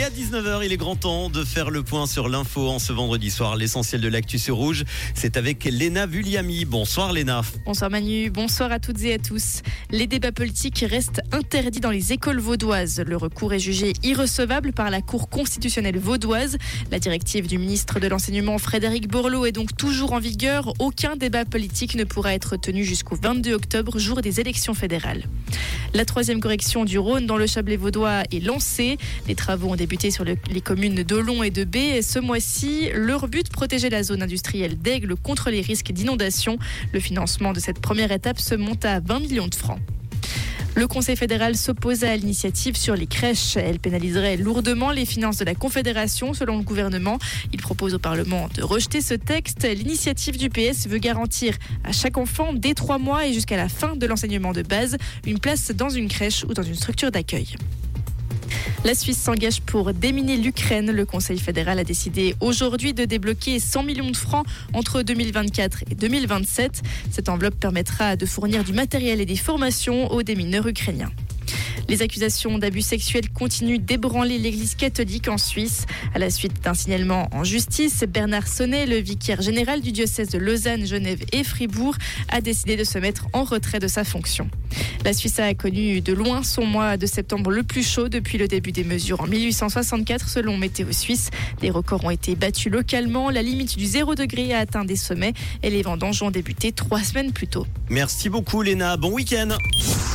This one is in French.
Et à 19h, il est grand temps de faire le point sur l'info en ce vendredi soir. L'essentiel de l'actu sur Rouge, c'est avec Léna Vulliami. Bonsoir Léna. Bonsoir Manu, bonsoir à toutes et à tous. Les débats politiques restent interdits dans les écoles vaudoises. Le recours est jugé irrecevable par la Cour constitutionnelle vaudoise. La directive du ministre de l'Enseignement Frédéric Bourlot est donc toujours en vigueur. Aucun débat politique ne pourra être tenu jusqu'au 22 octobre, jour des élections fédérales. La troisième correction du Rhône dans le Chablais vaudois est lancée. Les travaux ont débuté sur les communes d'Olon et de B. Ce mois-ci, leur but, protéger la zone industrielle d'Aigle contre les risques d'inondation. Le financement de cette première étape se monte à 20 millions de francs. Le Conseil fédéral s'oppose à l'initiative sur les crèches. Elle pénaliserait lourdement les finances de la Confédération, selon le gouvernement. Il propose au Parlement de rejeter ce texte. L'initiative du PS veut garantir à chaque enfant, dès trois mois et jusqu'à la fin de l'enseignement de base, une place dans une crèche ou dans une structure d'accueil. La Suisse s'engage pour déminer l'Ukraine. Le Conseil fédéral a décidé aujourd'hui de débloquer 100 millions de francs entre 2024 et 2027. Cette enveloppe permettra de fournir du matériel et des formations aux démineurs ukrainiens. Les accusations d'abus sexuels continuent d'ébranler l'église catholique en Suisse. À la suite d'un signalement en justice, Bernard Sonnet, le vicaire général du diocèse de Lausanne, Genève et Fribourg, a décidé de se mettre en retrait de sa fonction. La Suisse a connu de loin son mois de septembre le plus chaud depuis le début des mesures en 1864 selon Météo Suisse. Des records ont été battus localement. La limite du 0 degré a atteint des sommets et les vendanges ont débuté trois semaines plus tôt. Merci beaucoup Léna. Bon week-end.